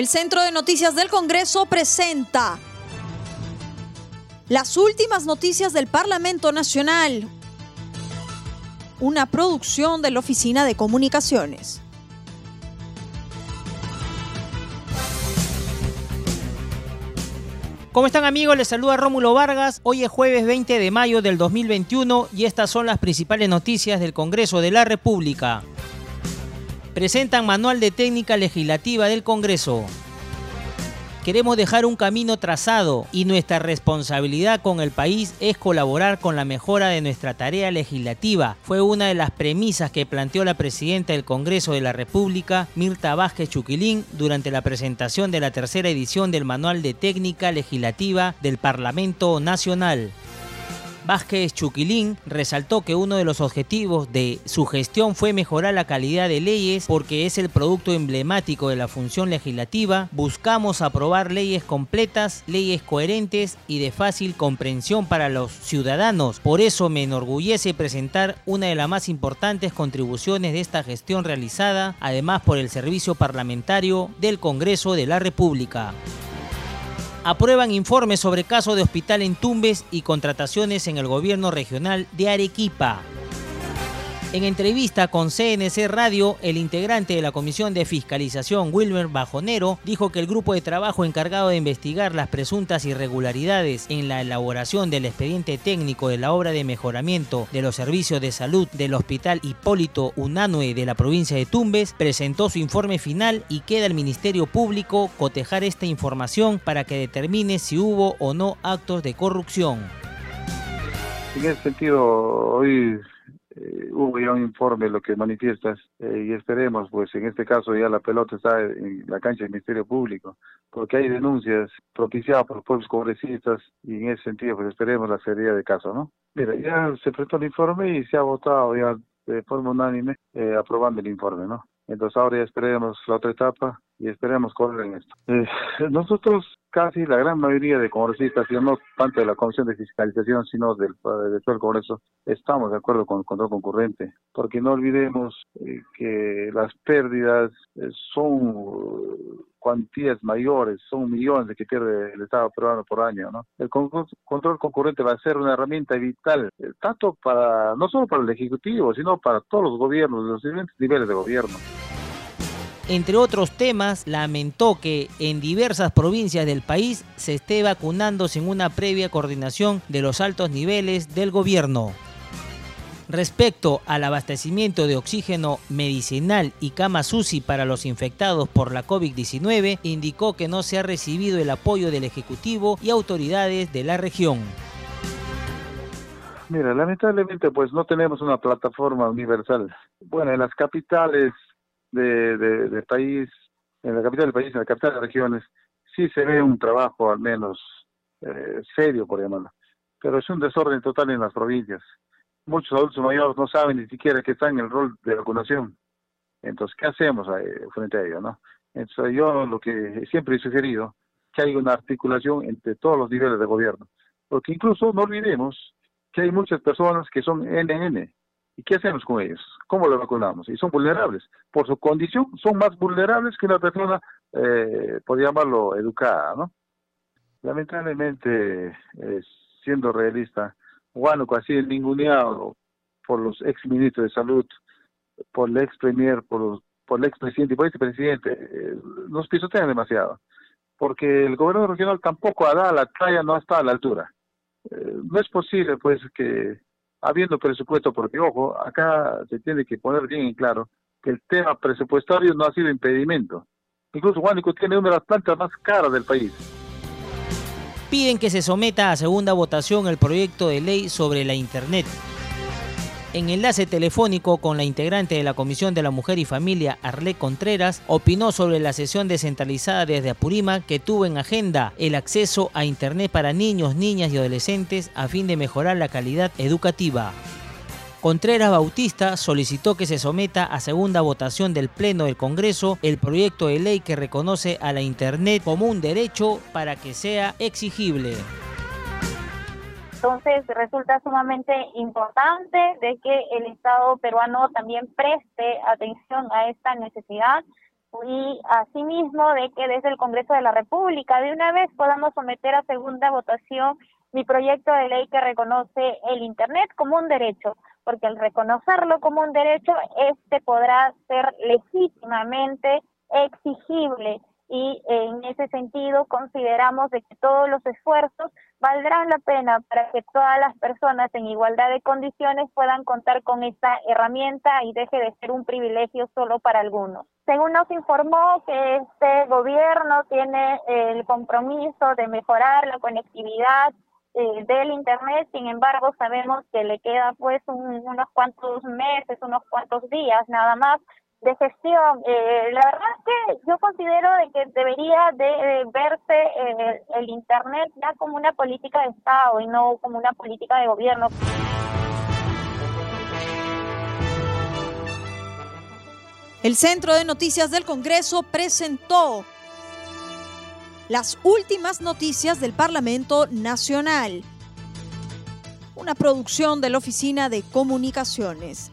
El Centro de Noticias del Congreso presenta las últimas noticias del Parlamento Nacional, una producción de la Oficina de Comunicaciones. ¿Cómo están amigos? Les saluda Rómulo Vargas. Hoy es jueves 20 de mayo del 2021 y estas son las principales noticias del Congreso de la República. Presentan Manual de Técnica Legislativa del Congreso. Queremos dejar un camino trazado y nuestra responsabilidad con el país es colaborar con la mejora de nuestra tarea legislativa. Fue una de las premisas que planteó la presidenta del Congreso de la República, Mirta Vázquez Chuquilín, durante la presentación de la tercera edición del Manual de Técnica Legislativa del Parlamento Nacional. Vázquez Chuquilín resaltó que uno de los objetivos de su gestión fue mejorar la calidad de leyes porque es el producto emblemático de la función legislativa. Buscamos aprobar leyes completas, leyes coherentes y de fácil comprensión para los ciudadanos. Por eso me enorgullece presentar una de las más importantes contribuciones de esta gestión realizada, además por el servicio parlamentario del Congreso de la República aprueban informes sobre caso de hospital en Tumbes y contrataciones en el gobierno regional de Arequipa. En entrevista con CNC Radio, el integrante de la Comisión de Fiscalización, Wilmer Bajonero, dijo que el grupo de trabajo encargado de investigar las presuntas irregularidades en la elaboración del expediente técnico de la obra de mejoramiento de los servicios de salud del Hospital Hipólito Unanue de la provincia de Tumbes presentó su informe final y queda el Ministerio Público cotejar esta información para que determine si hubo o no actos de corrupción. En ese sentido, hoy eh, hubo ya un informe lo que manifiestas eh, y esperemos pues en este caso ya la pelota está en la cancha del Ministerio Público porque hay denuncias propiciadas por los pueblos congresistas y en ese sentido pues esperemos la seriedad del caso ¿no? Mira, ya se presentó el informe y se ha votado ya de forma unánime eh, aprobando el informe ¿no? Entonces ahora ya esperemos la otra etapa y esperemos correr en esto. Nosotros casi la gran mayoría de congresistas, y no tanto de la Comisión de Fiscalización, sino del, del Congreso, estamos de acuerdo con el control concurrente, porque no olvidemos eh, que las pérdidas eh, son cuantías mayores, son millones de que pierde el Estado peruano por año, ¿no? El control concurrente va a ser una herramienta vital, eh, tanto para, no solo para el Ejecutivo, sino para todos los gobiernos, los diferentes niveles de gobierno. Entre otros temas, lamentó que en diversas provincias del país se esté vacunando sin una previa coordinación de los altos niveles del gobierno. Respecto al abastecimiento de oxígeno medicinal y cama UCI para los infectados por la COVID-19, indicó que no se ha recibido el apoyo del Ejecutivo y autoridades de la región. Mira, lamentablemente pues no tenemos una plataforma universal. Bueno, en las capitales de, país, en la capital del país, en la capital de regiones, sí se ve un trabajo al menos eh, serio, por llamarlo. Pero es un desorden total en las provincias. Muchos adultos mayores no saben ni siquiera que están en el rol de vacunación. Entonces, ¿qué hacemos ahí, frente a ello? no Entonces, yo lo que siempre he sugerido, que haya una articulación entre todos los niveles de gobierno. Porque incluso no olvidemos que hay muchas personas que son NN, ¿Y qué hacemos con ellos? ¿Cómo los vacunamos? Y son vulnerables. Por su condición, son más vulnerables que una persona, eh, por llamarlo, educada, ¿no? Lamentablemente, eh, siendo realista, Huánuco ha sido ninguneado por los ex ministros de salud, por el ex premier, por, por el ex presidente y por este presidente. Eh, nos pisotean demasiado. Porque el gobierno regional tampoco ha dado la talla, no está a la altura. Eh, no es posible, pues, que habiendo presupuesto, porque ojo, acá se tiene que poner bien en claro que el tema presupuestario no ha sido impedimento. Incluso Juanico tiene una de las plantas más caras del país. Piden que se someta a segunda votación el proyecto de ley sobre la Internet. En enlace telefónico con la integrante de la Comisión de la Mujer y Familia, Arlé Contreras, opinó sobre la sesión descentralizada desde Apurímac que tuvo en agenda el acceso a Internet para niños, niñas y adolescentes a fin de mejorar la calidad educativa. Contreras Bautista solicitó que se someta a segunda votación del Pleno del Congreso el proyecto de ley que reconoce a la Internet como un derecho para que sea exigible. Entonces resulta sumamente importante de que el Estado peruano también preste atención a esta necesidad y asimismo de que desde el Congreso de la República de una vez podamos someter a segunda votación mi proyecto de ley que reconoce el Internet como un derecho, porque al reconocerlo como un derecho, este podrá ser legítimamente exigible y en ese sentido consideramos de que todos los esfuerzos valdrán la pena para que todas las personas en igualdad de condiciones puedan contar con esta herramienta y deje de ser un privilegio solo para algunos. Según nos informó que este gobierno tiene el compromiso de mejorar la conectividad eh, del internet, sin embargo sabemos que le queda pues unos cuantos meses, unos cuantos días nada más de gestión. Eh, la verdad es que yo considero de que debería de verse el Internet ya como una política de Estado y no como una política de gobierno. El Centro de Noticias del Congreso presentó las últimas noticias del Parlamento Nacional, una producción de la Oficina de Comunicaciones.